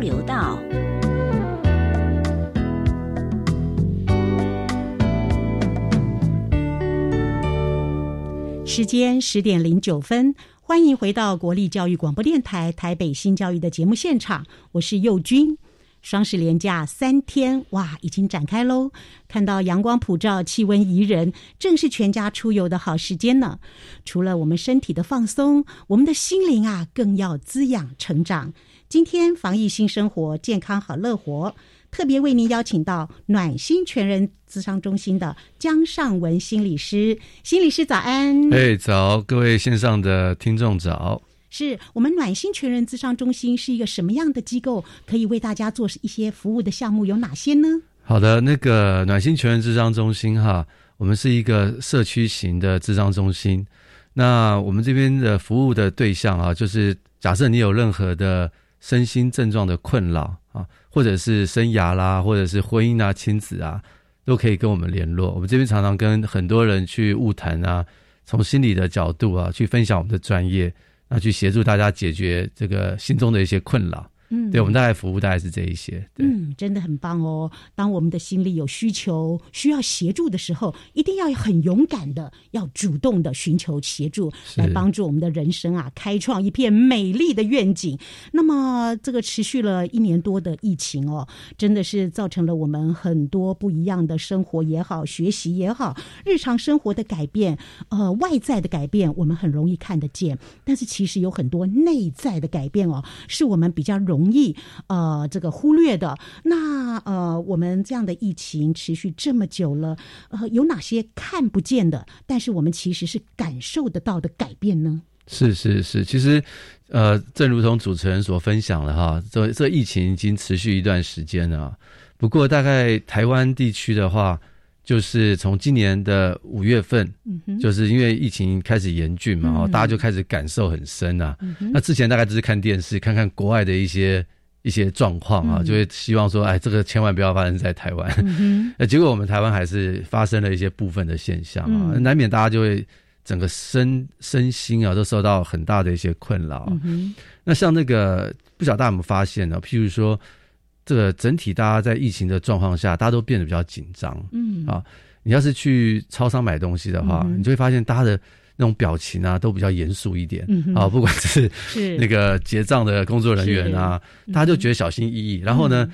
流道。时间十点零九分，欢迎回到国立教育广播电台台北新教育的节目现场，我是幼君。双十连假三天，哇，已经展开喽！看到阳光普照，气温宜人，正是全家出游的好时间呢。除了我们身体的放松，我们的心灵啊，更要滋养成长。今天防疫新生活，健康好乐活，特别为您邀请到暖心全人咨商中心的姜尚文心理师。心理师早安！哎，早，各位线上的听众早。是我们暖心全人咨商中心是一个什么样的机构？可以为大家做一些服务的项目有哪些呢？好的，那个暖心全人咨商中心哈，我们是一个社区型的咨商中心。那我们这边的服务的对象啊，就是假设你有任何的身心症状的困扰啊，或者是生涯啦，或者是婚姻啊、亲子啊，都可以跟我们联络。我们这边常常跟很多人去晤谈啊，从心理的角度啊，去分享我们的专业。啊去协助大家解决这个心中的一些困扰。嗯，对，我们大概服务大概是这一些。嗯，真的很棒哦。当我们的心里有需求、需要协助的时候，一定要很勇敢的，要主动的寻求协助，来帮助我们的人生啊，开创一片美丽的愿景。那么，这个持续了一年多的疫情哦，真的是造成了我们很多不一样的生活也好、学习也好、日常生活的改变。呃，外在的改变我们很容易看得见，但是其实有很多内在的改变哦，是我们比较容。容易呃，这个忽略的。那呃，我们这样的疫情持续这么久了，呃，有哪些看不见的，但是我们其实是感受得到的改变呢？是是是，其实呃，正如同主持人所分享的哈，这这疫情已经持续一段时间了。不过，大概台湾地区的话，就是从今年的五月份，就是因为疫情开始严峻嘛，哦、嗯，大家就开始感受很深啊、嗯。那之前大概只是看电视，看看国外的一些一些状况啊、嗯，就会希望说，哎，这个千万不要发生在台湾。那、嗯、结果我们台湾还是发生了一些部分的现象啊，嗯、难免大家就会整个身身心啊都受到很大的一些困扰、嗯。那像那个不晓得大家有没有发现呢？譬如说。这个整体大家在疫情的状况下，大家都变得比较紧张。嗯啊，你要是去超商买东西的话，嗯、你就会发现大家的那种表情啊，都比较严肃一点。嗯啊，不管是 那个结账的工作人员啊，大家就觉得小心翼翼。然后呢，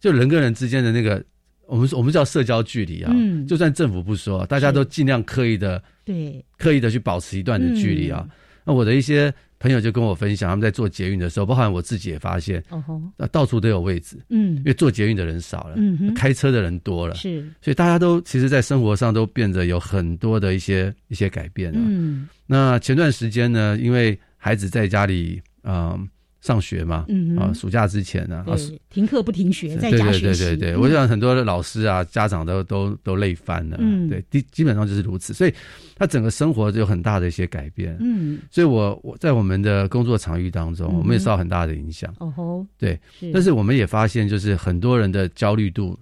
就人跟人之间的那个，我们我们叫社交距离啊。嗯，就算政府不说，大家都尽量刻意的对刻意的去保持一段的距离啊。那我的一些。朋友就跟我分享，他们在做捷运的时候，包括我自己也发现，哦吼，那到处都有位置，嗯，因为做捷运的人少了，嗯，开车的人多了，是，所以大家都其实，在生活上都变得有很多的一些一些改变了。嗯，那前段时间呢，因为孩子在家里，嗯、呃。上学嘛，嗯啊，暑假之前呢，啊，停课不停学，在家学习。对对对对对，我想很多的老师啊、家长都都都累翻了。嗯，对，基基本上就是如此，所以他整个生活就有很大的一些改变。嗯，所以我我在我们的工作场域当中，我们也受到很大的影响。哦吼，对，但是我们也发现，就是很多人的焦虑度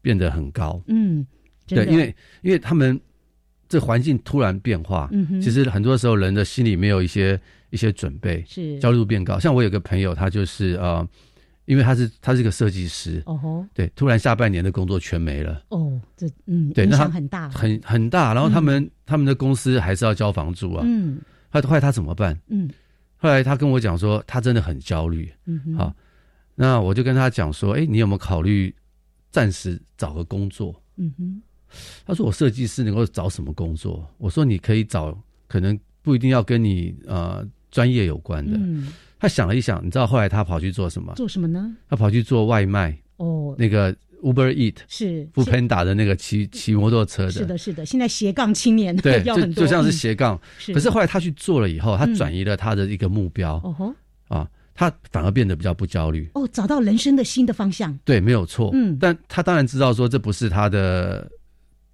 变得很高。嗯，对，因为因为他们这环境突然变化，嗯，其实很多时候人的心里没有一些。一些准备是焦虑度变高，像我有个朋友，他就是呃，因为他是他是个设计师，哦吼，对，突然下半年的工作全没了，哦，这嗯，对，影响很大，很很大。然后他们、嗯、他们的公司还是要交房租啊，嗯，他后来他怎么办？嗯，后来他跟我讲说，他真的很焦虑，嗯哼，好，那我就跟他讲说，哎，你有没有考虑暂时找个工作？嗯哼，他说我设计师能够找什么工作？我说你可以找，可能不一定要跟你呃。专业有关的，嗯，他想了一想，你知道后来他跑去做什么？做什么呢？他跑去做外卖哦，那个 Uber Eat 是 Foodpanda 的那个骑骑摩托车的，是的，是的。现在斜杠青年对，就就像是斜杠，嗯。可是后来他去做了以后，他转移了他的一个目标，哦、吼、啊，他反而变得比较不焦虑哦，找到人生的新的方向。对，没有错。嗯，但他当然知道说这不是他的。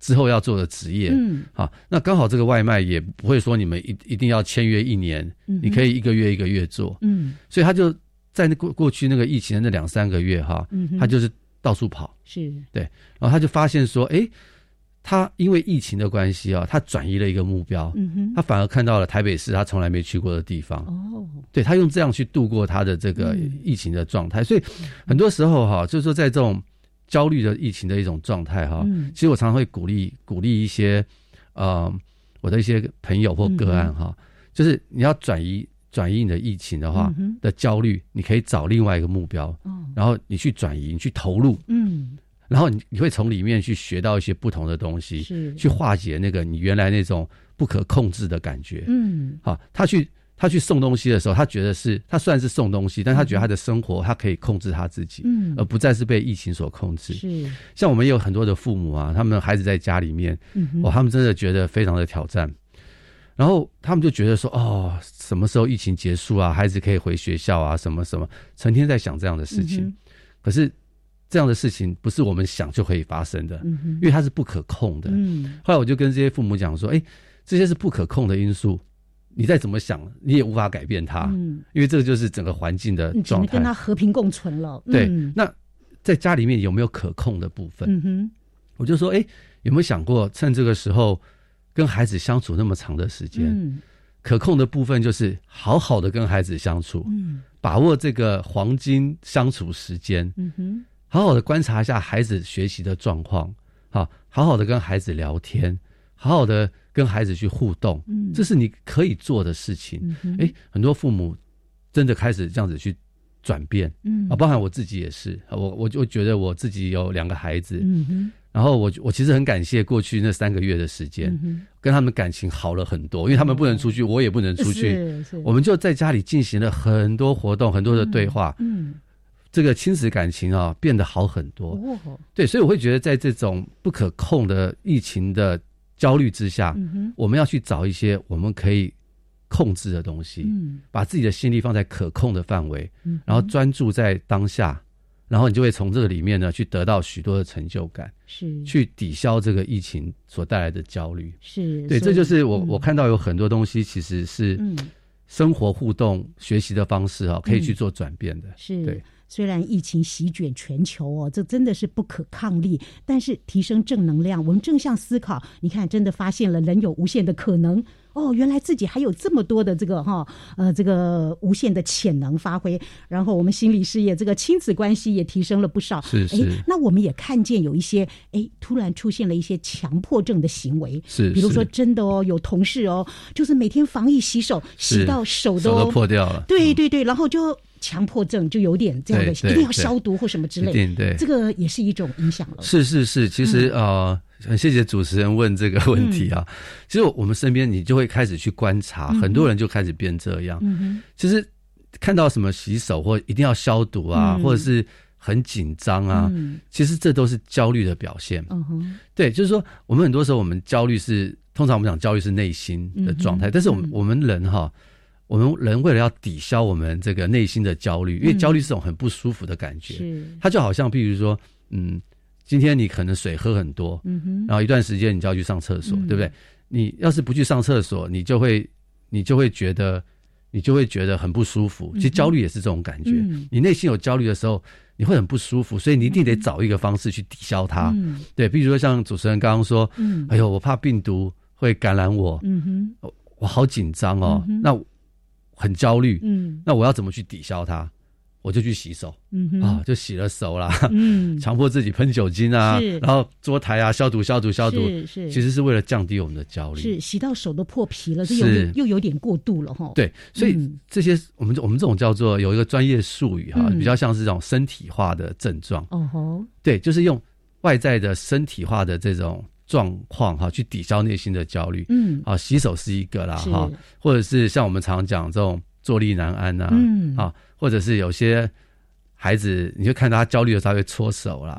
之后要做的职业，嗯，好，那刚好这个外卖也不会说你们一一定要签约一年，嗯，你可以一个月一个月做，嗯，所以他就在那过过去那个疫情的那两三个月哈，嗯，他就是到处跑，是。对，然后他就发现说，哎，他因为疫情的关系啊，他转移了一个目标，嗯哼，他反而看到了台北市他从来没去过的地方。哦，对，他用这样去度过他的这个疫情的状态。嗯、所以很多时候哈，就是说在这种焦虑的疫情的一种状态哈，嗯、其实我常常会鼓励鼓励一些呃我的一些朋友或个案哈，嗯、就是你要转移转移你的疫情的话、嗯、的焦虑，你可以找另外一个目标，嗯、然后你去转移，你去投入，嗯。然后你你会从里面去学到一些不同的东西，是。去化解那个你原来那种不可控制的感觉。嗯，好，他去他去送东西的时候，他觉得是他虽然是送东西，但他觉得他的生活他可以控制他自己，嗯，而不再是被疫情所控制。是，像我们也有很多的父母啊，他们的孩子在家里面，嗯，哦，他们真的觉得非常的挑战，然后他们就觉得说，哦，什么时候疫情结束啊，孩子可以回学校啊，什么什么，成天在想这样的事情，嗯，可是。这样的事情不是我们想就可以发生的，因为它是不可控的。嗯、后来我就跟这些父母讲说：“哎，这些是不可控的因素，你再怎么想，你也无法改变它，嗯、因为这个就是整个环境的状态。你跟他和平共存了。嗯”对，那在家里面有没有可控的部分？嗯、哼我就说：“哎，有没有想过趁这个时候跟孩子相处那么长的时间，嗯、可控的部分就是好好的跟孩子相处，嗯、把握这个黄金相处时间。嗯哼”好好的观察一下孩子学习的状况，好，好好的跟孩子聊天，好好的跟孩子去互动，嗯，这是你可以做的事情。哎、嗯哼，很多父母真的开始这样子去转变，嗯，啊，包含我自己也是，我我就觉得我自己有两个孩子，嗯哼，然后我我其实很感谢过去那三个月的时间，嗯、跟他们感情好了很多，因为他们不能出去，我也不能出去，我们就在家里进行了很多活动，很多的对话，嗯。嗯这个亲子感情啊变得好很多，对，所以我会觉得在这种不可控的疫情的焦虑之下，我们要去找一些我们可以控制的东西，把自己的心力放在可控的范围，然后专注在当下，然后你就会从这个里面呢去得到许多的成就感，是。去抵消这个疫情所带来的焦虑，是对，这就是我我看到有很多东西其实是生活互动学习的方式啊，可以去做转变的，是。对。虽然疫情席卷全球哦，这真的是不可抗力。但是提升正能量，我们正向思考，你看，真的发现了人有无限的可能哦。原来自己还有这么多的这个哈呃这个无限的潜能发挥。然后我们心理事业这个亲子关系也提升了不少。是是。那我们也看见有一些哎，突然出现了一些强迫症的行为。是。比如说真的哦，有同事哦，就是每天防疫洗手，洗到手都，手都破掉了。对对对，然后就。强迫症就有点这样的，一定要消毒或什么之类的，对，对，这个也是一种影响了。是是是，其实呃，很谢谢主持人问这个问题啊。嗯、其实我们身边你就会开始去观察，嗯、很多人就开始变这样。嗯其实看到什么洗手或一定要消毒啊，嗯、或者是很紧张啊，嗯、其实这都是焦虑的表现。嗯哼对，就是说我们很多时候我们焦虑是，通常我们讲焦虑是内心的状态，嗯、但是我们我们人哈。我们人为了要抵消我们这个内心的焦虑，因为焦虑是种很不舒服的感觉，是。它就好像，譬如说，嗯，今天你可能水喝很多，嗯哼，然后一段时间你就要去上厕所，对不对？你要是不去上厕所，你就会，你就会觉得，你就会觉得很不舒服。其实焦虑也是这种感觉，你内心有焦虑的时候，你会很不舒服，所以你一定得找一个方式去抵消它。对，比如说像主持人刚刚说，哎呦，我怕病毒会感染我，嗯哼，我好紧张哦，那。很焦虑，嗯，那我要怎么去抵消它？我就去洗手，嗯哼。啊，就洗了手啦，嗯，强迫自己喷酒精啊，然后桌台啊消毒消毒消毒，是是，其实是为了降低我们的焦虑。是洗到手都破皮了，是。有又有点过度了哈。对，所以这些我们我们这种叫做有一个专业术语哈，嗯、比较像是这种身体化的症状。哦吼，对，就是用外在的身体化的这种。状况哈，去抵消内心的焦虑。嗯，啊，洗手是一个啦哈，或者是像我们常讲这种坐立难安呐，嗯，啊，或者是有些。孩子，你就看到他焦虑的时候，他会搓手啦，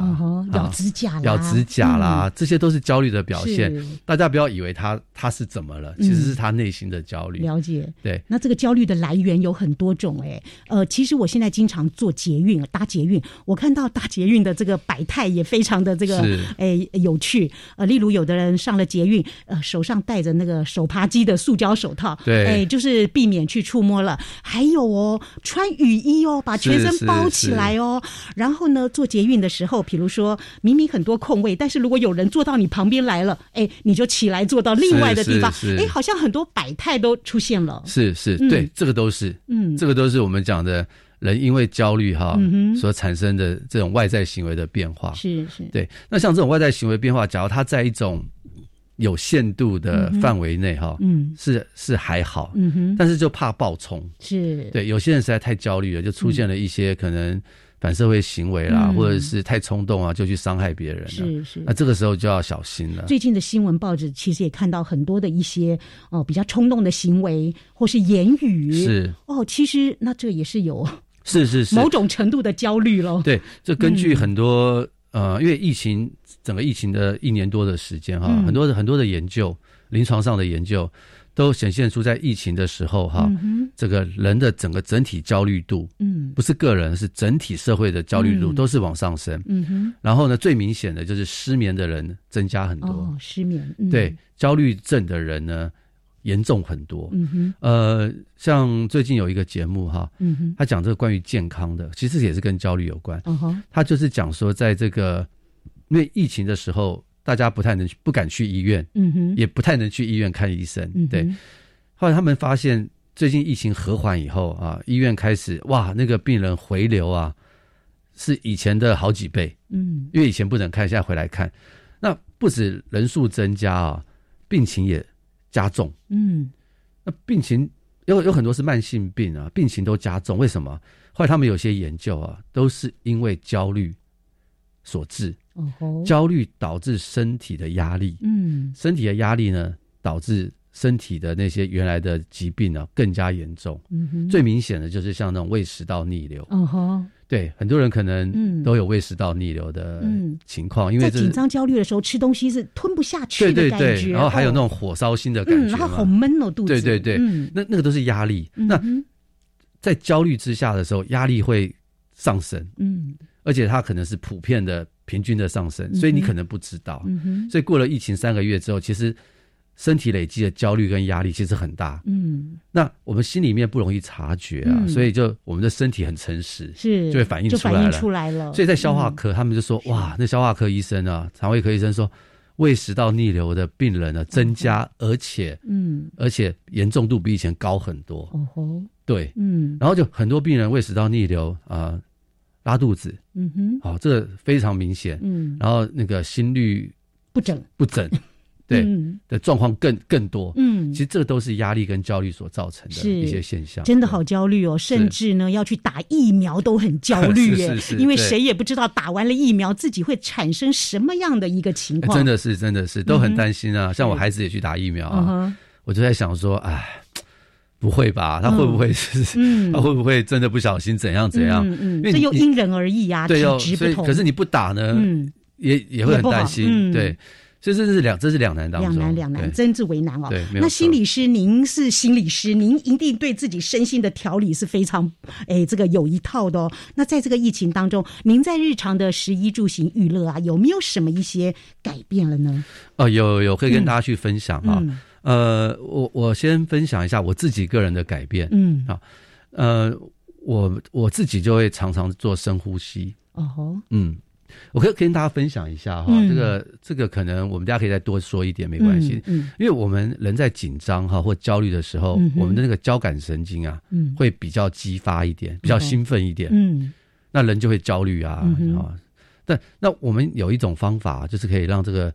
咬指甲啦，咬指甲啦，这些都是焦虑的表现。大家不要以为他他是怎么了，其实是他内心的焦虑。了解，对。那这个焦虑的来源有很多种，哎，呃，其实我现在经常做捷运，搭捷运，我看到搭捷运的这个百态也非常的这个，哎，有趣。呃，例如有的人上了捷运，呃，手上戴着那个手扒鸡的塑胶手套，对，哎，就是避免去触摸了。还有哦，穿雨衣哦，把全身包起。起来哦。然后呢，坐捷运的时候，比如说明明很多空位，但是如果有人坐到你旁边来了，哎，你就起来坐到另外的地方，哎，好像很多百态都出现了。是是，对，嗯、这个都是，嗯，这个都是我们讲的人因为焦虑哈、嗯、所产生的这种外在行为的变化。是是，对。那像这种外在行为变化，假如它在一种有限度的范围内哈，嗯，是是还好，嗯哼，但是就怕暴冲，是对。有些人实在太焦虑了，就出现了一些可能反社会行为啦，或者是太冲动啊，就去伤害别人了，是是。那这个时候就要小心了。最近的新闻报纸其实也看到很多的一些哦比较冲动的行为或是言语，是哦，其实那这也是有是是是某种程度的焦虑咯。对，这根据很多呃，因为疫情。整个疫情的一年多的时间哈，很多的很多的研究，临床上的研究都显现出，在疫情的时候哈，这个人的整个整体焦虑度，嗯，不是个人，是整体社会的焦虑度都是往上升。嗯哼，然后呢，最明显的就是失眠的人增加很多。哦，失眠，对，焦虑症的人呢严重很多。嗯哼，呃，像最近有一个节目哈，嗯哼，他讲这个关于健康的，其实也是跟焦虑有关。嗯哼，他就是讲说，在这个。因为疫情的时候，大家不太能不敢去医院，嗯哼，也不太能去医院看医生，嗯、对。后来他们发现，最近疫情和缓以后啊，医院开始哇，那个病人回流啊，是以前的好几倍，嗯，因为以前不能看，现在回来看，那不止人数增加啊，病情也加重，嗯，那病情有有很多是慢性病啊，病情都加重，为什么？后来他们有些研究啊，都是因为焦虑所致。焦虑导致身体的压力，嗯，身体的压力呢，导致身体的那些原来的疾病呢更加严重。最明显的就是像那种胃食道逆流。哦吼，对，很多人可能都有胃食道逆流的情况，因为在紧张焦虑的时候吃东西是吞不下去的感觉，对对对，然后还有那种火烧心的感觉，然后好闷哦，肚子。对对对，那那个都是压力。那在焦虑之下的时候，压力会上升。嗯，而且它可能是普遍的。平均的上升，所以你可能不知道。嗯，所以过了疫情三个月之后，其实身体累积的焦虑跟压力其实很大。嗯，那我们心里面不容易察觉啊，嗯、所以就我们的身体很诚实，是就会反映出来了。就反应出来了。所以在消化科，嗯、他们就说：“哇，那消化科医生啊，肠胃科医生说，胃食道逆流的病人呢增加，嗯、而且嗯，而且严重度比以前高很多。哦吼，对，嗯，然后就很多病人胃食道逆流啊。呃”拉肚子，嗯哼，好、哦，这个非常明显，嗯，然后那个心率不整，不整，对、嗯、的状况更更多，嗯，其实这都是压力跟焦虑所造成的一些现象，真的好焦虑哦，甚至呢要去打疫苗都很焦虑耶，是是是，因为谁也不知道打完了疫苗自己会产生什么样的一个情况，真的是真的是都很担心啊，嗯、像我孩子也去打疫苗啊，嗯、我就在想说，哎。不会吧？他会不会是？嗯，他会不会真的不小心怎样怎样？嗯嗯，这又因人而异呀，体质不同。可是你不打呢，嗯，也也会很担心。对，所以这是两，这是两难当中，两难两难，真是为难哦。对，那心理师，您是心理师，您一定对自己身心的调理是非常，哎，这个有一套的哦。那在这个疫情当中，您在日常的食衣住行娱乐啊，有没有什么一些改变了呢？哦，有有，可以跟大家去分享啊。呃，我我先分享一下我自己个人的改变，嗯，啊，呃，我我自己就会常常做深呼吸，哦吼，嗯，我可以跟大家分享一下哈，这个这个可能我们大家可以再多说一点没关系，嗯，因为我们人在紧张哈或焦虑的时候，我们的那个交感神经啊，嗯，会比较激发一点，比较兴奋一点，嗯，那人就会焦虑啊，啊，但那我们有一种方法，就是可以让这个。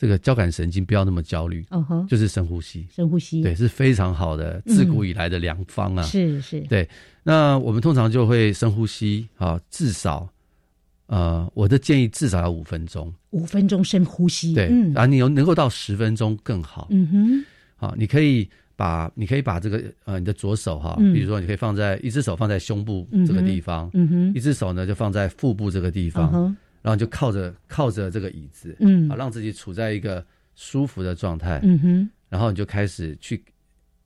这个交感神经不要那么焦虑，就是深呼吸，深呼吸，对，是非常好的，自古以来的良方啊，是是，对。那我们通常就会深呼吸，啊，至少，呃，我的建议至少要五分钟，五分钟深呼吸，对，然后你有能够到十分钟更好，嗯哼，好，你可以把你可以把这个呃你的左手哈，比如说你可以放在一只手放在胸部这个地方，嗯哼，一只手呢就放在腹部这个地方。然后就靠着靠着这个椅子，嗯，啊，让自己处在一个舒服的状态，嗯哼，然后你就开始去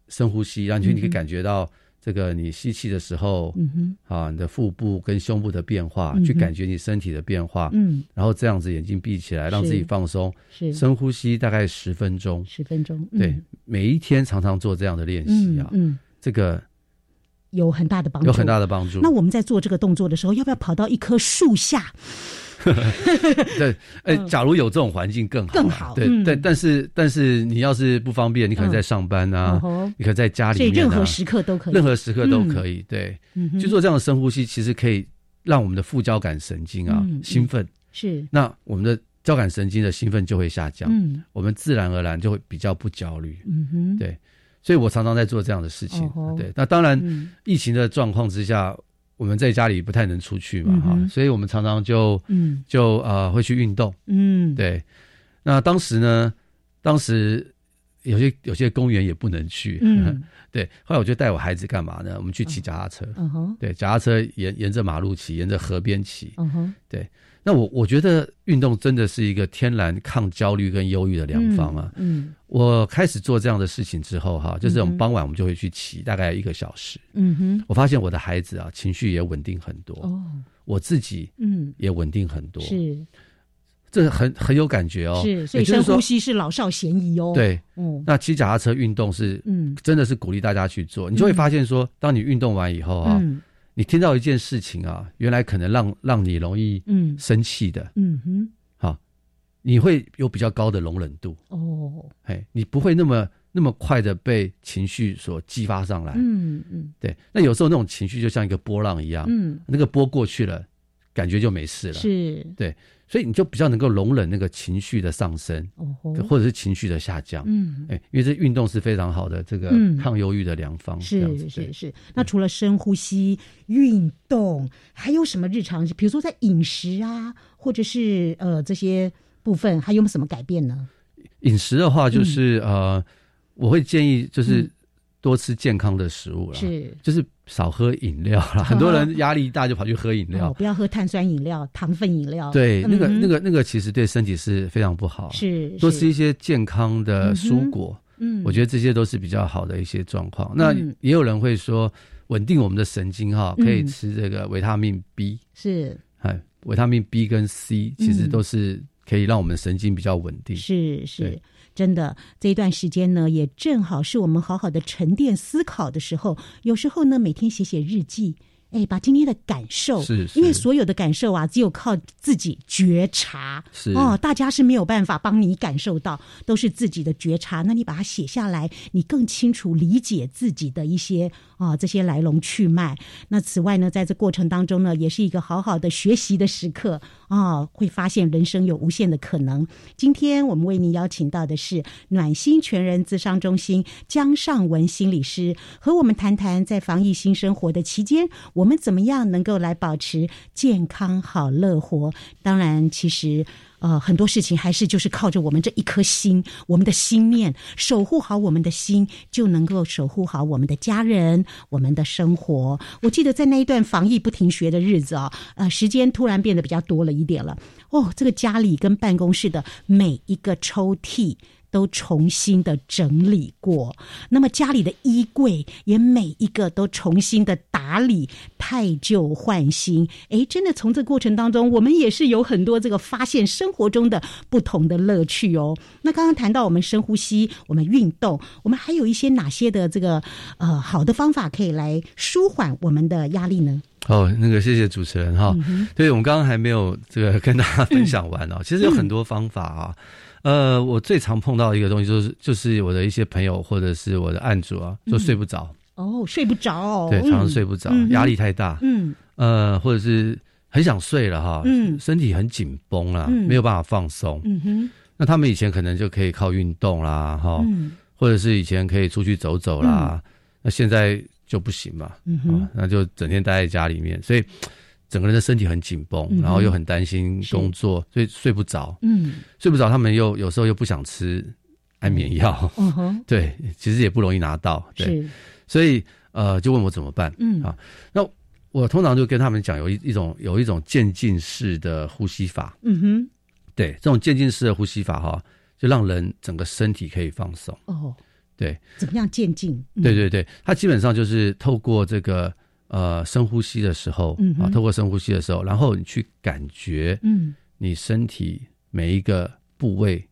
深呼吸，让你你可以感觉到这个你吸气的时候，嗯哼，啊，你的腹部跟胸部的变化，去感觉你身体的变化，嗯，然后这样子眼睛闭起来，让自己放松，是深呼吸大概十分钟，十分钟，对，每一天常常做这样的练习啊，嗯，这个有很大的帮助，有很大的帮助。那我们在做这个动作的时候，要不要跑到一棵树下？对，哎，假如有这种环境更好，更好。对，对，但是但是你要是不方便，你可能在上班啊，你可能在家里面，所以任何时刻都可以，任何时刻都可以。对，去做这样的深呼吸，其实可以让我们的副交感神经啊兴奋，是。那我们的交感神经的兴奋就会下降，嗯，我们自然而然就会比较不焦虑，嗯哼，对。所以我常常在做这样的事情，对。那当然，疫情的状况之下。我们在家里不太能出去嘛，哈、嗯，所以我们常常就，嗯，就呃会去运动，嗯，对。那当时呢，当时有些有些公园也不能去，嗯，对。后来我就带我孩子干嘛呢？我们去骑脚踏车，嗯哼，对，脚踏车沿沿着马路骑，沿着河边骑，嗯哼，对。那我我觉得运动真的是一个天然抗焦虑跟忧郁的良方啊。嗯，嗯，我开始做这样的事情之后，哈，就是我们傍晚我们就会去骑，大概一个小时。嗯哼，我发现我的孩子啊，情绪也稳定很多。哦，我自己嗯也稳定很多。是，这很很有感觉哦。是，所以深呼吸是老少咸宜哦。对，嗯，那骑脚踏车运动是嗯，真的是鼓励大家去做。你就会发现说，当你运动完以后啊。你听到一件事情啊，原来可能让让你容易嗯。生气的，嗯哼，好，你会有比较高的容忍度。哦，哎，你不会那么那么快的被情绪所激发上来，嗯嗯，对，那有时候那种情绪就像一个波浪一样，嗯，那个波过去了，感觉就没事了，是，对。所以你就比较能够容忍那个情绪的上升，哦或者是情绪的下降。嗯，哎，因为这运动是非常好的这个抗忧郁的良方。是是是。那除了深呼吸、运动，还有什么日常？比如说在饮食啊，或者是呃这些部分，还有没有什么改变呢？饮食的话，就是呃，我会建议就是。多吃健康的食物了，是就是少喝饮料了。很多人压力大就跑去喝饮料，不要喝碳酸饮料、糖分饮料。对，那个那个那个其实对身体是非常不好。是多吃一些健康的蔬果，嗯，我觉得这些都是比较好的一些状况。那也有人会说，稳定我们的神经哈，可以吃这个维他命 B，是，哎，维他命 B 跟 C 其实都是可以让我们神经比较稳定。是是。真的，这一段时间呢，也正好是我们好好的沉淀思考的时候。有时候呢，每天写写日记。哎，把今天的感受，是，是，因为所有的感受啊，只有靠自己觉察，是哦，大家是没有办法帮你感受到，都是自己的觉察。那你把它写下来，你更清楚理解自己的一些啊、哦、这些来龙去脉。那此外呢，在这过程当中呢，也是一个好好的学习的时刻啊、哦，会发现人生有无限的可能。今天我们为您邀请到的是暖心全人智商中心江尚文心理师，和我们谈谈在防疫新生活的期间，我。我们怎么样能够来保持健康好乐活？当然，其实呃很多事情还是就是靠着我们这一颗心，我们的心念守护好我们的心，就能够守护好我们的家人、我们的生活。我记得在那一段防疫不停学的日子啊，呃，时间突然变得比较多了一点了。哦，这个家里跟办公室的每一个抽屉。都重新的整理过，那么家里的衣柜也每一个都重新的打理，汰旧换新。哎，真的从这过程当中，我们也是有很多这个发现生活中的不同的乐趣哦。那刚刚谈到我们深呼吸，我们运动，我们还有一些哪些的这个呃好的方法可以来舒缓我们的压力呢？哦，那个谢谢主持人哈。嗯、对，我们刚刚还没有这个跟大家分 享完哦。嗯、其实有很多方法啊。呃，我最常碰到一个东西，就是就是我的一些朋友或者是我的案主啊，就睡不着。哦，睡不着。对，常常睡不着，压力太大。嗯。呃，或者是很想睡了哈，嗯，身体很紧绷啦，没有办法放松。嗯哼。那他们以前可能就可以靠运动啦，哈，或者是以前可以出去走走啦，那现在就不行嘛。嗯哼。那就整天待在家里面，所以。整个人的身体很紧绷，然后又很担心工作，嗯、所以睡不着。嗯，睡不着，他们又有时候又不想吃安眠药。嗯哼，对，其实也不容易拿到。对，是所以呃，就问我怎么办。嗯啊，那我通常就跟他们讲，有一一种有一种渐进式的呼吸法。嗯哼，对，这种渐进式的呼吸法哈，就让人整个身体可以放松。哦，对，怎么样渐进？嗯、对对对，它基本上就是透过这个。呃，深呼吸的时候，嗯，啊，透过深呼吸的时候，然后你去感觉，嗯，你身体每一个部位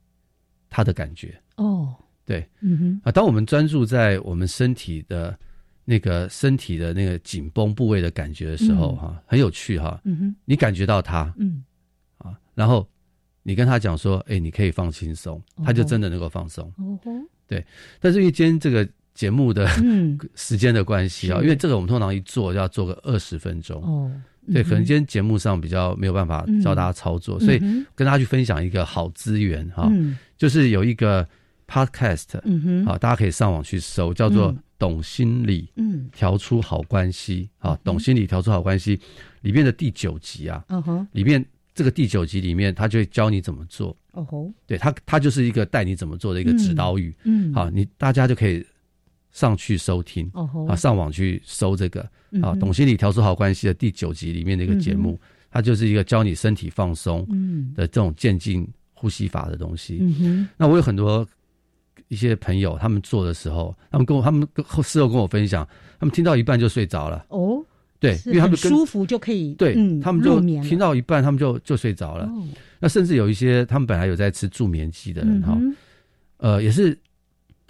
它的感觉，哦，对，嗯哼，啊，当我们专注在我们身体的那个身体的那个紧绷部位的感觉的时候，哈、嗯，很有趣哈。嗯哼，你感觉到它，嗯，啊，然后你跟他讲说，哎，你可以放轻松，他就真的能够放松。哦吼，对。但是因为今天这个节目的 时间的关系啊，因为这个我们通常一做要做个二十分钟。哦，对，可能今天节目上比较没有办法教大家操作，所以跟大家去分享一个好资源哈，就是有一个 podcast，嗯哼，啊，大家可以上网去搜，叫做。懂心理，嗯，调出好关系啊！懂心理，调出好关系，里面的第九集啊，嗯哼，里面这个第九集里面，他就会教你怎么做。哦吼，对他，他就是一个带你怎么做的一个指导语。嗯，好，你大家就可以上去收听。啊，上网去搜这个啊，董心理，调出好关系的第九集里面的一个节目，它就是一个教你身体放松的这种渐进呼吸法的东西。那我有很多。一些朋友他们做的时候，他们跟我他们事后跟我分享，他们听到一半就睡着了。哦，对，因为他们舒服就可以，对，他们就听到一半，他们就就睡着了。那甚至有一些他们本来有在吃助眠剂的人哈，呃，也是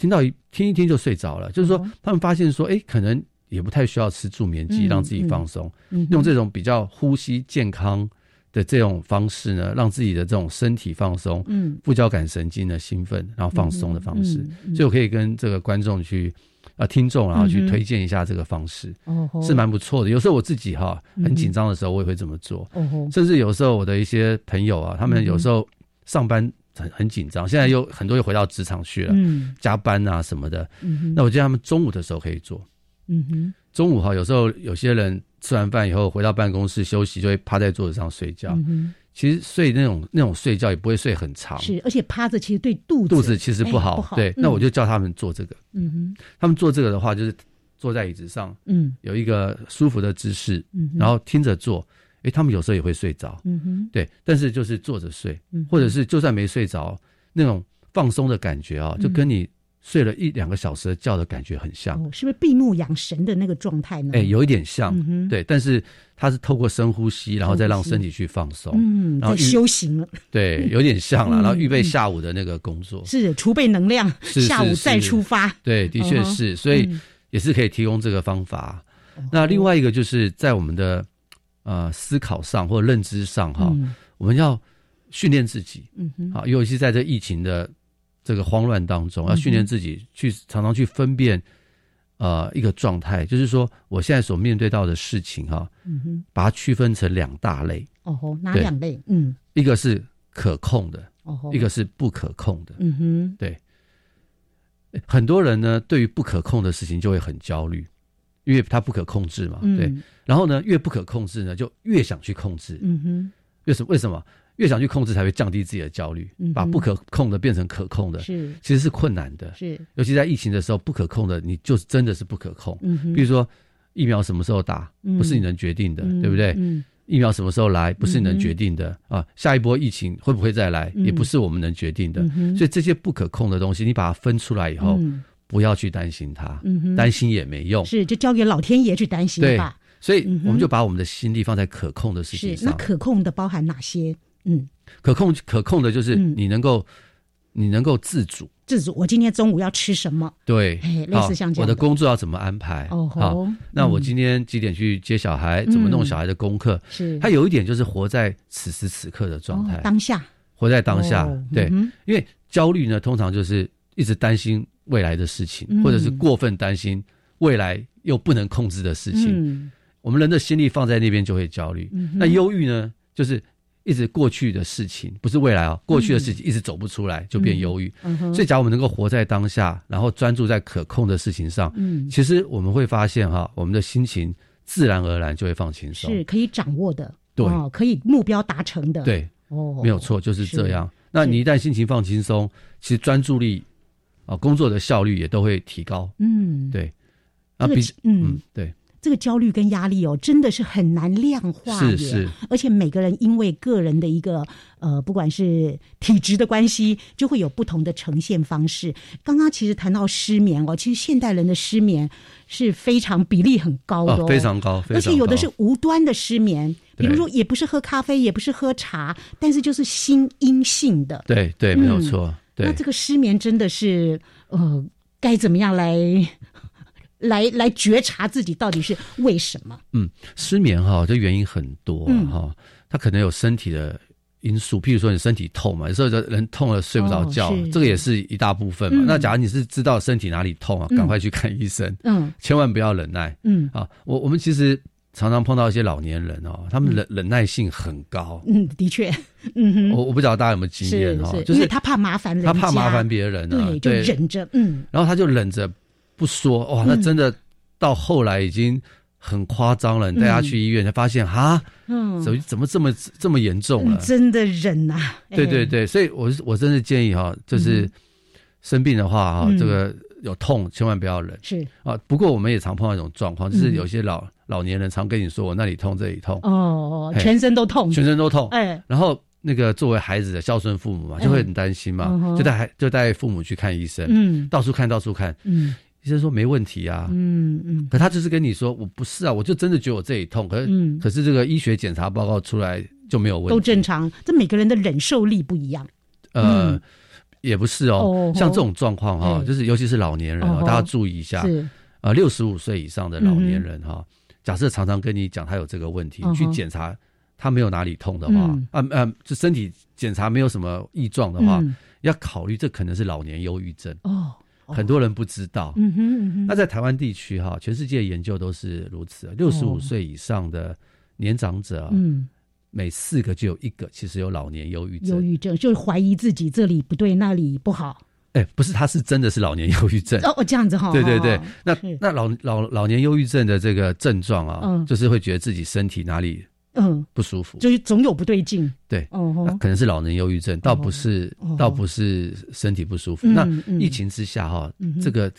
听到一听一听就睡着了。就是说，他们发现说，哎，可能也不太需要吃助眠剂让自己放松，用这种比较呼吸健康的这种方式呢，让自己的这种身体放松，嗯，副交感神经的兴奋，然后放松的方式，嗯嗯、所以我可以跟这个观众去啊、呃、听众，然后去推荐一下这个方式，是蛮不错的。有时候我自己哈很紧张的时候，我也会这么做，嗯、甚至有时候我的一些朋友啊，他们有时候上班很很紧张，现在又很多又回到职场去了，嗯，加班啊什么的，嗯，那我觉得他们中午的时候可以做，嗯哼，中午哈有时候有些人。吃完饭以后回到办公室休息，就会趴在桌子上睡觉。嗯、其实睡那种那种睡觉也不会睡很长，是而且趴着其实对肚子肚子其实不好。欸、不好对，嗯、那我就叫他们做这个。嗯哼，他们做这个的话，就是坐在椅子上，嗯，有一个舒服的姿势，嗯，然后听着做。哎、欸，他们有时候也会睡着。嗯哼，对，但是就是坐着睡，嗯、或者是就算没睡着，那种放松的感觉啊，就跟你。睡了一两个小时的觉的感觉很像，哦、是不是闭目养神的那个状态呢？哎、欸，有一点像，嗯、对，但是它是透过深呼吸，然后再让身体去放松，嗯，然后修行了，对，有点像了，然后预备下午的那个工作，嗯、是储备能量，下午再出发，对，的确是，所以也是可以提供这个方法。嗯、那另外一个就是在我们的呃思考上或认知上哈，嗯、我们要训练自己，嗯哼，啊，尤其是在这疫情的。这个慌乱当中，要训练自己去常常去分辨，呃，一个状态，就是说我现在所面对到的事情哈，嗯哼，把它区分成两大类。哦吼，哪两类？嗯，一个是可控的，哦吼，一个是不可控的。嗯哼，对。很多人呢，对于不可控的事情就会很焦虑，因为它不可控制嘛。对。然后呢，越不可控制呢，就越想去控制。嗯哼。为什为什么？越想去控制，才会降低自己的焦虑，把不可控的变成可控的，是其实是困难的。是，尤其在疫情的时候，不可控的，你就真的是不可控。嗯哼，比如说疫苗什么时候打，不是你能决定的，对不对？嗯，疫苗什么时候来，不是你能决定的啊。下一波疫情会不会再来，也不是我们能决定的。嗯所以这些不可控的东西，你把它分出来以后，不要去担心它，担心也没用。是，就交给老天爷去担心吧。所以我们就把我们的心力放在可控的事情上。那可控的包含哪些？嗯，可控可控的就是你能够，你能够自主，自主。我今天中午要吃什么？对，类似像这样。我的工作要怎么安排？哦，好。那我今天几点去接小孩？怎么弄小孩的功课？是。他有一点就是活在此时此刻的状态，当下，活在当下。对，因为焦虑呢，通常就是一直担心未来的事情，或者是过分担心未来又不能控制的事情。我们人的心力放在那边就会焦虑。那忧郁呢，就是。一直过去的事情不是未来哦，过去的事情一直走不出来就变忧郁。所以，假如我们能够活在当下，然后专注在可控的事情上，嗯，其实我们会发现哈，我们的心情自然而然就会放轻松，是可以掌握的，对、哦，可以目标达成的，对，哦，没有错，就是这样。那你一旦心情放轻松，其实专注力啊，工作的效率也都会提高。嗯，对，啊，比嗯，对。这个焦虑跟压力哦，真的是很难量化的。是是，而且每个人因为个人的一个呃，不管是体质的关系，就会有不同的呈现方式。刚刚其实谈到失眠哦，其实现代人的失眠是非常比例很高的哦，哦，非常高，非常高。而且有的是无端的失眠，比如说也不是喝咖啡，也不是喝茶，但是就是心阴性的。对对，没有错。那这个失眠真的是呃，该怎么样来？来来觉察自己到底是为什么？嗯，失眠哈，这原因很多哈、嗯，它可能有身体的因素，譬如说你身体痛嘛，有时候人痛了睡不着觉、哦，这个也是一大部分嘛。嗯、那假如你是知道身体哪里痛啊，赶快去看医生，嗯，千万不要忍耐，嗯。啊，我我们其实常常碰到一些老年人哦，他们忍忍耐性很高，嗯，的确，嗯哼，我我不知道大家有没有经验哈，就是他怕麻烦人，他怕麻烦别人啊，对，就忍着，嗯，然后他就忍着。不说哇，那真的到后来已经很夸张了。你带他去医院，才发现哈，嗯，怎么怎么这么这么严重了？真的忍呐！对对对，所以我我真的建议哈，就是生病的话哈，这个有痛千万不要忍。是。啊，不过我们也常碰到一种状况，就是有些老老年人常跟你说我那里痛这里痛。哦，全身都痛，全身都痛。哎，然后那个作为孩子的孝顺父母嘛，就会很担心嘛，就带孩就带父母去看医生，嗯，到处看到处看，嗯。医生说没问题啊，嗯嗯，可他就是跟你说我不是啊，我就真的觉得我这里痛，可是、嗯、可是这个医学检查报告出来就没有问题，都正常。这每个人的忍受力不一样，呃，嗯、也不是哦，哦像这种状况哈、哦，就是尤其是老年人啊、哦，大家注意一下，是。啊，六十五岁以上的老年人哈、嗯，假设常常跟你讲他有这个问题，你去检查他没有哪里痛的话，嗯、啊啊，这身体检查没有什么异状的话，嗯、要考虑这可能是老年忧郁症哦。很多人不知道，嗯哼嗯哼，那在台湾地区哈，全世界研究都是如此。六十五岁以上的年长者，嗯，每四个就有一个其实有老年忧郁症。忧郁症就是怀疑自己这里不对，那里不好。哎、欸，不是，他是真的是老年忧郁症。哦，这样子哈。对对对，那那老老老年忧郁症的这个症状啊，嗯，就是会觉得自己身体哪里。嗯，不舒服，就是总有不对劲。对，哦，那可能是老年忧郁症，倒不是，倒不是身体不舒服。那疫情之下哈，这个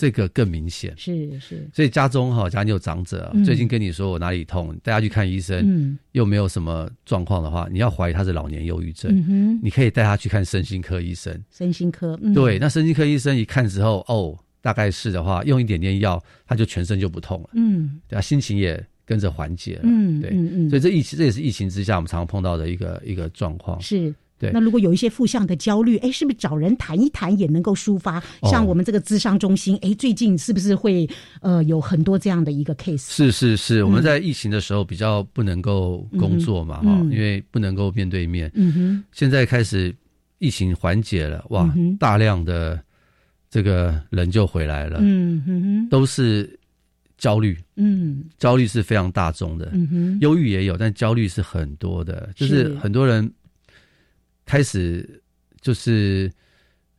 这个更明显。是是，所以家中哈，假如你有长者，最近跟你说我哪里痛，带他去看医生，又没有什么状况的话，你要怀疑他是老年忧郁症。嗯，你可以带他去看身心科医生。身心科，对，那身心科医生一看之后，哦，大概是的话，用一点点药，他就全身就不痛了。嗯，对啊，心情也。跟着缓解了，嗯，对，嗯嗯，所以这疫情这也是疫情之下我们常常碰到的一个一个状况。是，对。那如果有一些负向的焦虑，哎，是不是找人谈一谈也能够抒发？像我们这个咨商中心，哎，最近是不是会呃有很多这样的一个 case？是是是，我们在疫情的时候比较不能够工作嘛，哈，因为不能够面对面。嗯哼。现在开始疫情缓解了，哇，大量的这个人就回来了。嗯哼，都是。焦虑，嗯，焦虑是非常大众的，嗯哼，忧郁也有，但焦虑是很多的，就是很多人开始就是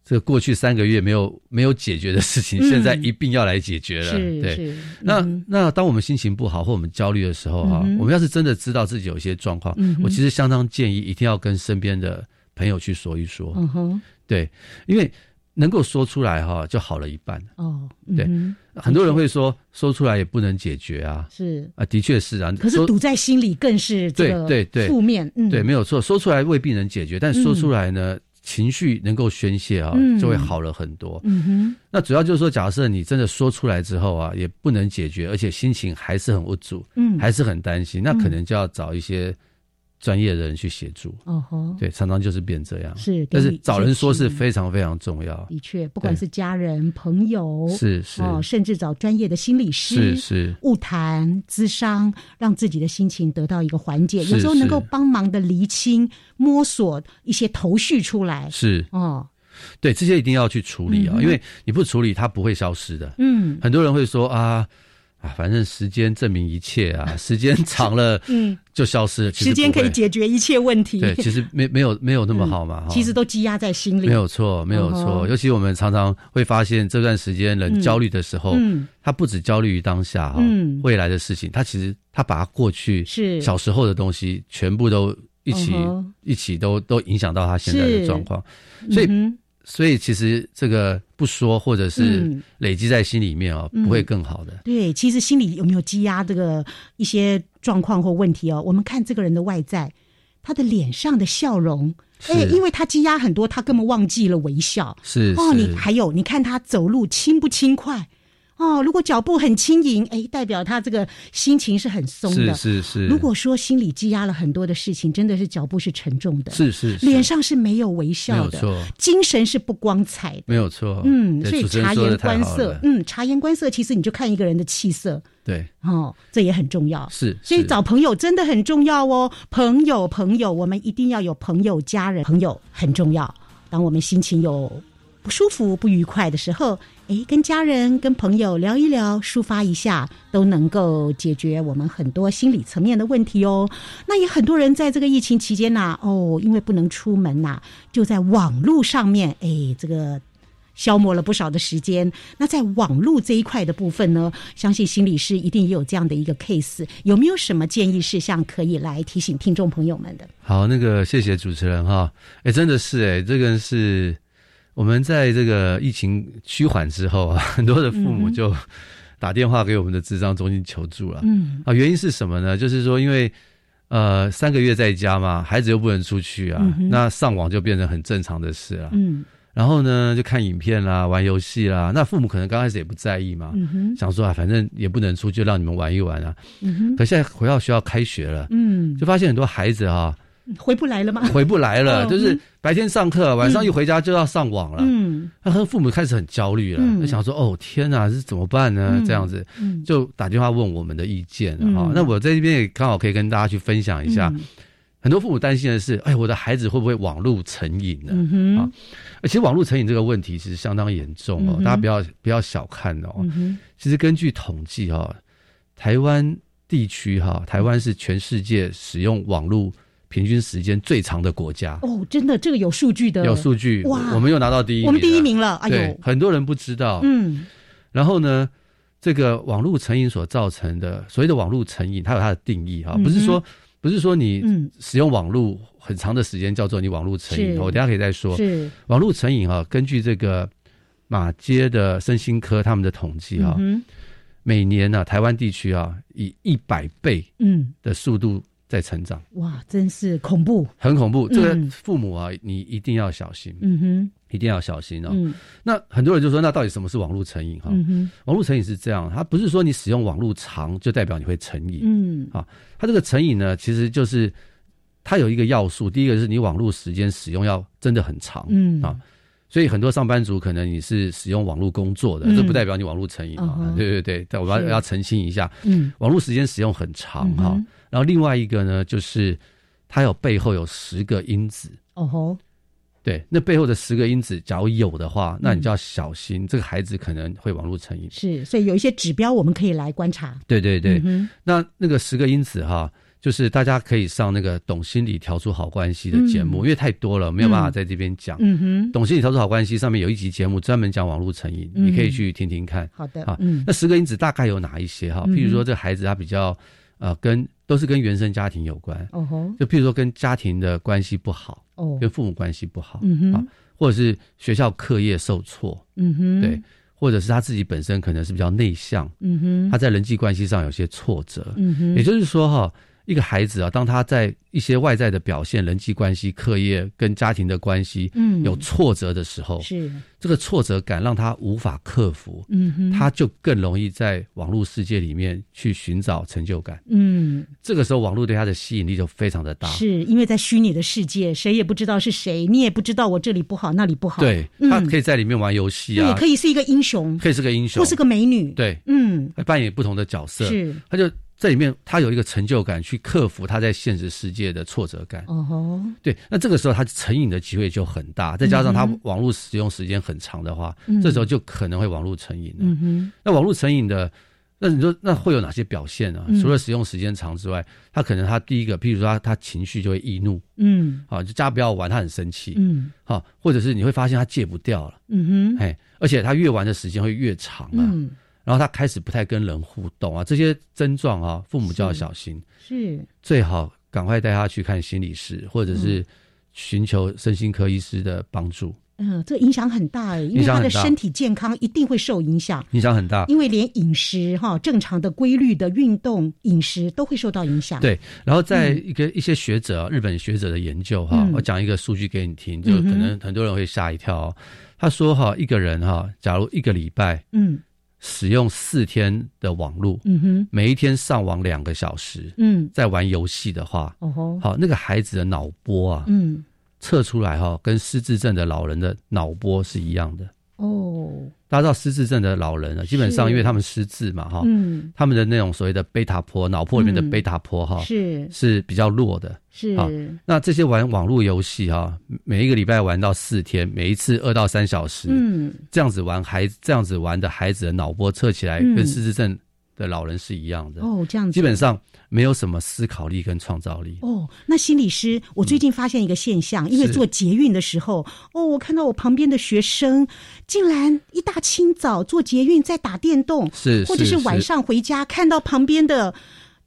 这个过去三个月没有没有解决的事情，嗯、现在一并要来解决了，对，那、嗯、那当我们心情不好或我们焦虑的时候哈、嗯，我们要是真的知道自己有一些状况、嗯，我其实相当建议一定要跟身边的朋友去说一说，嗯哼，对，因为。能够说出来哈，就好了一半哦。对、嗯，很多人会说说出来也不能解决啊。是啊，的确是啊。可是堵在心里更是这个对对负面。嗯，对，没有错。说出来未必能解决，但说出来呢，嗯、情绪能够宣泄啊，就会好了很多。嗯哼。那主要就是说，假设你真的说出来之后啊，也不能解决，而且心情还是很无助，嗯，还是很担心，那可能就要找一些。专业的人去协助，哦吼，对，常常就是变这样，是，但是找人说是非常非常重要。的确，不管是家人、朋友，是是，哦，甚至找专业的心理师，是是，物谈、咨商，让自己的心情得到一个缓解，有时候能够帮忙的厘清、摸索一些头绪出来，是。哦，对，这些一定要去处理啊，因为你不处理，它不会消失的。嗯，很多人会说啊。啊，反正时间证明一切啊，时间长了，嗯，就消失了。时间可以解决一切问题。对，其实没没有没有那么好嘛。其实都积压在心里。没有错，没有错。尤其我们常常会发现，这段时间人焦虑的时候，嗯，他不止焦虑于当下哈，嗯，未来的事情，他其实他把他过去是小时候的东西，全部都一起一起都都影响到他现在的状况，所以。所以其实这个不说，或者是累积在心里面哦，嗯、不会更好的。对，其实心里有没有积压这个一些状况或问题哦？我们看这个人的外在，他的脸上的笑容，哎，因为他积压很多，他根本忘记了微笑。是，是哦，你还有，你看他走路轻不轻快？哦，如果脚步很轻盈，哎，代表他这个心情是很松的。是是是。如果说心里积压了很多的事情，真的是脚步是沉重的。是是是。脸上是没有微笑的。精神是不光彩的，没有错。嗯，所以察言观色，嗯，察言观色，其实你就看一个人的气色。对，哦，这也很重要。是，所以找朋友真的很重要哦。朋友，朋友，我们一定要有朋友、家人，朋友很重要。当我们心情有不舒服、不愉快的时候，诶，跟家人、跟朋友聊一聊，抒发一下，都能够解决我们很多心理层面的问题哦。那也很多人在这个疫情期间呐、哦，因为不能出门呐、就在网络上面，诶，这个消磨了不少的时间。那在网络这一块的部分呢，相信心理师一定也有这样的一个 case，有没有什么建议事项可以来提醒听众朋友们的？好，那个谢谢主持人哈，诶，真的是诶，这个是。我们在这个疫情趋缓之后啊，很多的父母就打电话给我们的智商中心求助了。嗯啊，原因是什么呢？就是说，因为呃三个月在家嘛，孩子又不能出去啊，嗯、那上网就变成很正常的事了。嗯，然后呢，就看影片啦，玩游戏啦。那父母可能刚开始也不在意嘛，嗯、想说啊，反正也不能出，去让你们玩一玩啊。嗯，可现在回到学校开学了，嗯，就发现很多孩子啊。回不来了吗？回不来了，哦、就是白天上课，晚上一回家就要上网了。嗯，那和父母开始很焦虑了，就、嗯、想说：“哦，天哪，这是怎么办呢？”嗯、这样子，就打电话问我们的意见了哈、嗯。那我在这边也刚好可以跟大家去分享一下。嗯、很多父母担心的是：“哎，我的孩子会不会网络成瘾呢？”嗯、啊，其实网络成瘾这个问题其实相当严重哦，嗯、大家不要不要小看哦。嗯、其实根据统计哈，台湾地区哈，台湾是全世界使用网络。平均时间最长的国家。哦，真的，这个有数据的，有数据哇，我们又拿到第一名，我们第一名了，哎呦，很多人不知道，嗯，然后呢，这个网络成瘾所造成的所谓的网络成瘾，它有它的定义哈，不是说不是说你使用网络很长的时间叫做你网络成瘾，我等下可以再说，是。网络成瘾啊，根据这个马街的身心科他们的统计哈，每年呢，台湾地区啊，以一百倍嗯。的速度。在成长，哇，真是恐怖，很恐怖。这个父母啊，你一定要小心，嗯哼，一定要小心哦。嗯、那很多人就说，那到底什么是网络成瘾？哈、网络成瘾是这样，它不是说你使用网络长就代表你会成瘾，嗯，啊，它这个成瘾呢，其实就是它有一个要素，第一个是你网络时间使用要真的很长，嗯啊。所以很多上班族可能你是使用网络工作的，这、嗯、不代表你网络成瘾啊。Uh. 对对对，但我要要澄清一下，嗯，网络时间使用很长哈、嗯。然后另外一个呢，就是它有背后有十个因子。哦吼，对，那背后的十个因子，假如有的话，那你就要小心，嗯、这个孩子可能会网络成瘾。是，所以有一些指标我们可以来观察。对对对，嗯、那那个十个因子哈。就是大家可以上那个《懂心理调出好关系》的节目，嗯，因为太多了，没有办法在这边讲。嗯哼，《懂心理调出好关系》上面有一集节目专门讲网络成瘾，嗯，你可以去听听看。好的，啊，嗯，那十个因子大概有哪一些哈？譬如说，这个孩子他比较呃，跟都是跟原生家庭有关。哦吼，就譬如说跟家庭的关系不好，哦，跟父母关系不好，嗯哼，啊，或者是学校课业受挫，嗯哼，对，或者是他自己本身可能是比较内向，嗯哼，他在人际关系上有些挫折，嗯哼，也就是说哈。一个孩子啊，当他在一些外在的表现、人际关系、课业跟家庭的关系，嗯，有挫折的时候，是。这个挫折感让他无法克服，嗯哼，他就更容易在网络世界里面去寻找成就感，嗯，这个时候网络对他的吸引力就非常的大，是因为在虚拟的世界，谁也不知道是谁，你也不知道我这里不好，那里不好，对，他可以在里面玩游戏啊，也可以是一个英雄，可以是个英雄，或是个美女，对，嗯，扮演不同的角色，是，他就。这里面他有一个成就感，去克服他在现实世界的挫折感。哦吼，对，那这个时候他成瘾的机会就很大，再加上他网络使用时间很长的话，嗯、这时候就可能会网络成瘾了。那网络成瘾的，那你说那会有哪些表现呢？嗯、除了使用时间长之外，他可能他第一个，譬如说他他情绪就会易怒，嗯，好，就家不要玩，他很生气，嗯，好，或者是你会发现他戒不掉了，嗯哼，哎，而且他越玩的时间会越长啊。嗯然后他开始不太跟人互动啊，这些症状啊，父母就要小心，是，是最好赶快带他去看心理师，或者是寻求身心科医师的帮助。嗯，这影响很大诶，因为他的身体健康一定会受影响，影响很大，因为连饮食哈正常的规律的运动饮食都会受到影响。对，然后在一个一些学者、嗯、日本学者的研究哈，我讲一个数据给你听，就可能很多人会吓一跳。他说哈，一个人哈，假如一个礼拜，嗯。使用四天的网络，嗯哼，每一天上网两个小时，嗯，在玩游戏的话，哦吼，好，那个孩子的脑波啊，嗯，测出来哈，跟失智症的老人的脑波是一样的。哦，大家知道失智症的老人啊，基本上因为他们失智嘛，哈，嗯，他们的那种所谓的贝塔波，脑波里面的贝塔波哈，是。是比较弱的。是，啊，那这些玩网络游戏哈，每一个礼拜玩到四天，每一次二到三小时，嗯，这样子玩孩子这样子玩的孩子的脑波测起来跟失智症的老人是一样的。哦，这样子，基本上没有什么思考力跟创造力。哦，那心理师，我最近发现一个现象，因为做捷运的时候，哦，我看到我旁边的学生竟然一大清早做捷运在打电动，是，或者是晚上回家看到旁边的。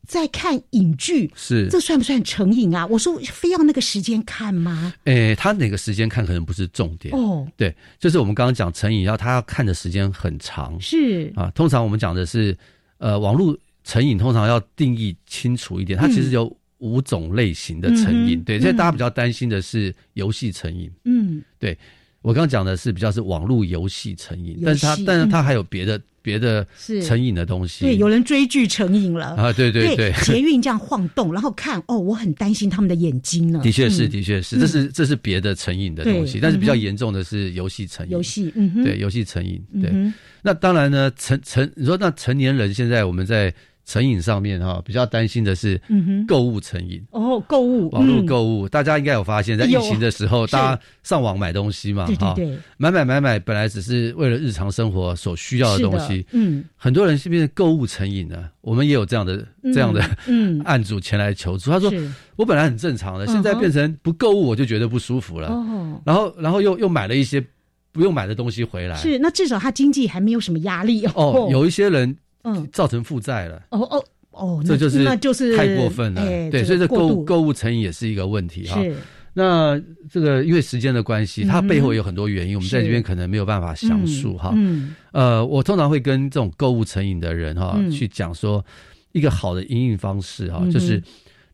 在看影剧，是这算不算成瘾啊？我说非要那个时间看吗？诶、欸，他哪个时间看可能不是重点哦。对，就是我们刚刚讲成瘾，要他要看的时间很长。是啊，通常我们讲的是，呃，网络成瘾通常要定义清楚一点，它其实有五种类型的成瘾。嗯、对，现在大家比较担心的是游戏成瘾。嗯，对，我刚刚讲的是比较是网络游戏成瘾，但是它但是它还有别的。嗯别的成瘾的东西，对，有人追剧成瘾了啊！对对对，捷运这样晃动，然后看哦，我很担心他们的眼睛呢。的确是，的确是，这是这是别的成瘾的东西，但是比较严重的是游戏成瘾。游戏，嗯哼，对，游戏成瘾。对，那当然呢，成成你说那成年人现在我们在。成瘾上面哈，比较担心的是购物成瘾。哦，购物网络购物，大家应该有发现，在疫情的时候，大家上网买东西嘛，哈，买买买买，本来只是为了日常生活所需要的东西，嗯，很多人是变成购物成瘾了。我们也有这样的这样的嗯。案主前来求助，他说我本来很正常的，现在变成不购物我就觉得不舒服了，哦，然后然后又又买了一些不用买的东西回来，是那至少他经济还没有什么压力哦，有一些人。嗯，造成负债了。哦哦哦，这就是那就是太过分了。对，所以这购物购物成瘾也是一个问题哈。是。那这个因为时间的关系，它背后有很多原因，我们在这边可能没有办法详述哈。嗯。呃，我通常会跟这种购物成瘾的人哈去讲说，一个好的营运方式哈，就是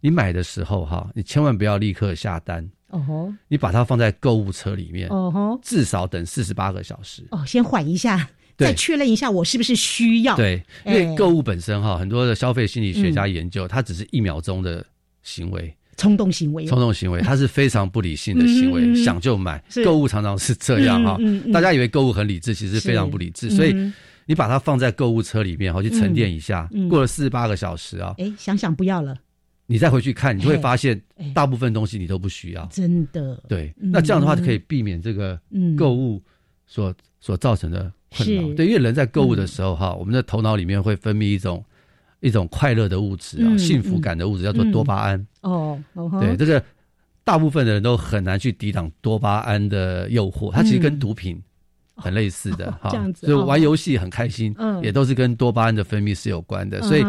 你买的时候哈，你千万不要立刻下单。哦吼。你把它放在购物车里面。哦吼。至少等四十八个小时。哦，先缓一下。再确认一下，我是不是需要？对，因为购物本身哈，很多的消费心理学家研究，它只是一秒钟的行为，冲动行为，冲动行为，它是非常不理性的行为，想就买。购物常常是这样哈，大家以为购物很理智，其实非常不理智。所以你把它放在购物车里面，好去沉淀一下，过了四十八个小时啊，哎，想想不要了，你再回去看，你就会发现大部分东西你都不需要，真的。对，那这样的话就可以避免这个购物所所造成的。困扰，对，因为人在购物的时候哈，我们的头脑里面会分泌一种一种快乐的物质啊，幸福感的物质叫做多巴胺。哦，对，这个大部分的人都很难去抵挡多巴胺的诱惑，它其实跟毒品很类似的哈。这样子，所以玩游戏很开心，也都是跟多巴胺的分泌是有关的。所以，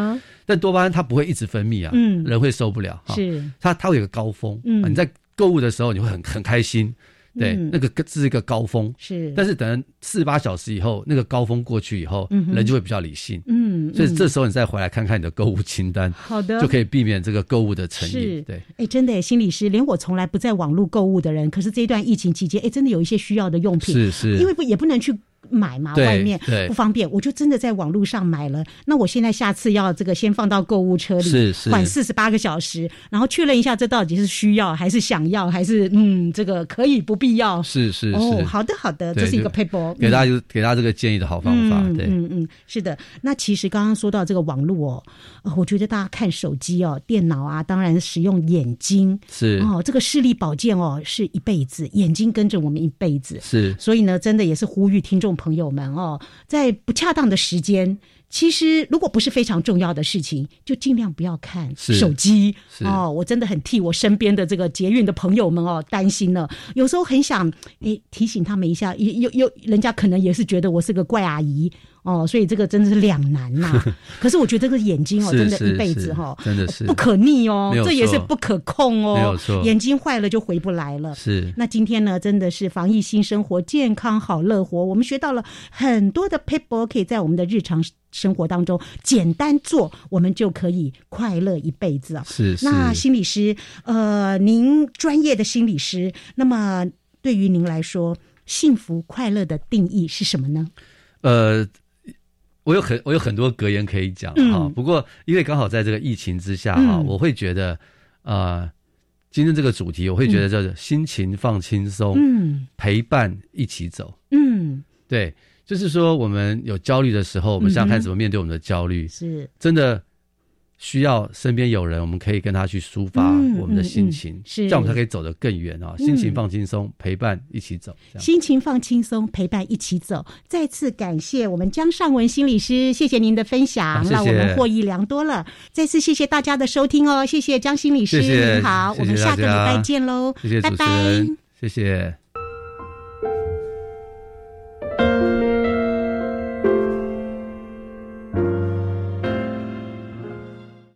但多巴胺它不会一直分泌啊，人会受不了。是，它它会有个高峰。嗯，你在购物的时候，你会很很开心。对，那个是一个高峰，是，但是等四十八小时以后，那个高峰过去以后，人就会比较理性，嗯，所以这时候你再回来看看你的购物清单，好的，就可以避免这个购物的成瘾。对，哎，真的，心理师，连我从来不在网络购物的人，可是这一段疫情期间，哎，真的有一些需要的用品，是是，因为不也不能去。买嘛，外面不方便，我就真的在网络上买了。那我现在下次要这个先放到购物车里，缓四十八个小时，然后确认一下这到底是需要还是想要，还是嗯，这个可以不必要？是是是。哦，好的好的，这是一个 paper，给大家给大家这个建议的好方法。对，嗯嗯，是的。那其实刚刚说到这个网络哦，我觉得大家看手机哦、电脑啊，当然使用眼睛是哦，这个视力保健哦是一辈子，眼睛跟着我们一辈子是。所以呢，真的也是呼吁听众朋友们哦，在不恰当的时间，其实如果不是非常重要的事情，就尽量不要看手机哦。我真的很替我身边的这个捷运的朋友们哦担心了。有时候很想诶提醒他们一下，有有人家可能也是觉得我是个怪阿姨。哦，所以这个真的是两难呐。可是我觉得这个眼睛哦，真的一辈子哈，真的是不可逆哦，这也是不可控哦。没有错，眼睛坏了就回不来了。是。那今天呢，真的是防疫新生活，健康好乐活。我们学到了很多的 paper，，可以在我们的日常生活当中简单做，我们就可以快乐一辈子啊。是。那心理师，呃，您专业的心理师，那么对于您来说，幸福快乐的定义是什么呢？呃。我有很我有很多格言可以讲哈、嗯，不过因为刚好在这个疫情之下哈、嗯，我会觉得啊、呃，今天这个主题我会觉得叫做心情放轻松，嗯，陪伴一起走，嗯，对，就是说我们有焦虑的时候，我们想想看怎么面对我们的焦虑，是、嗯、真的。需要身边有人，我们可以跟他去抒发我们的心情，嗯嗯嗯、是这样我们才可以走得更远啊！心情放轻松、嗯，陪伴一起走。心情放轻松，陪伴一起走。再次感谢我们江尚文心理师，谢谢您的分享，啊、让我们获益良多了。再次谢谢大家的收听哦，谢谢江心理师，好我们下个礼拜见喽，谢谢拜拜，谢谢。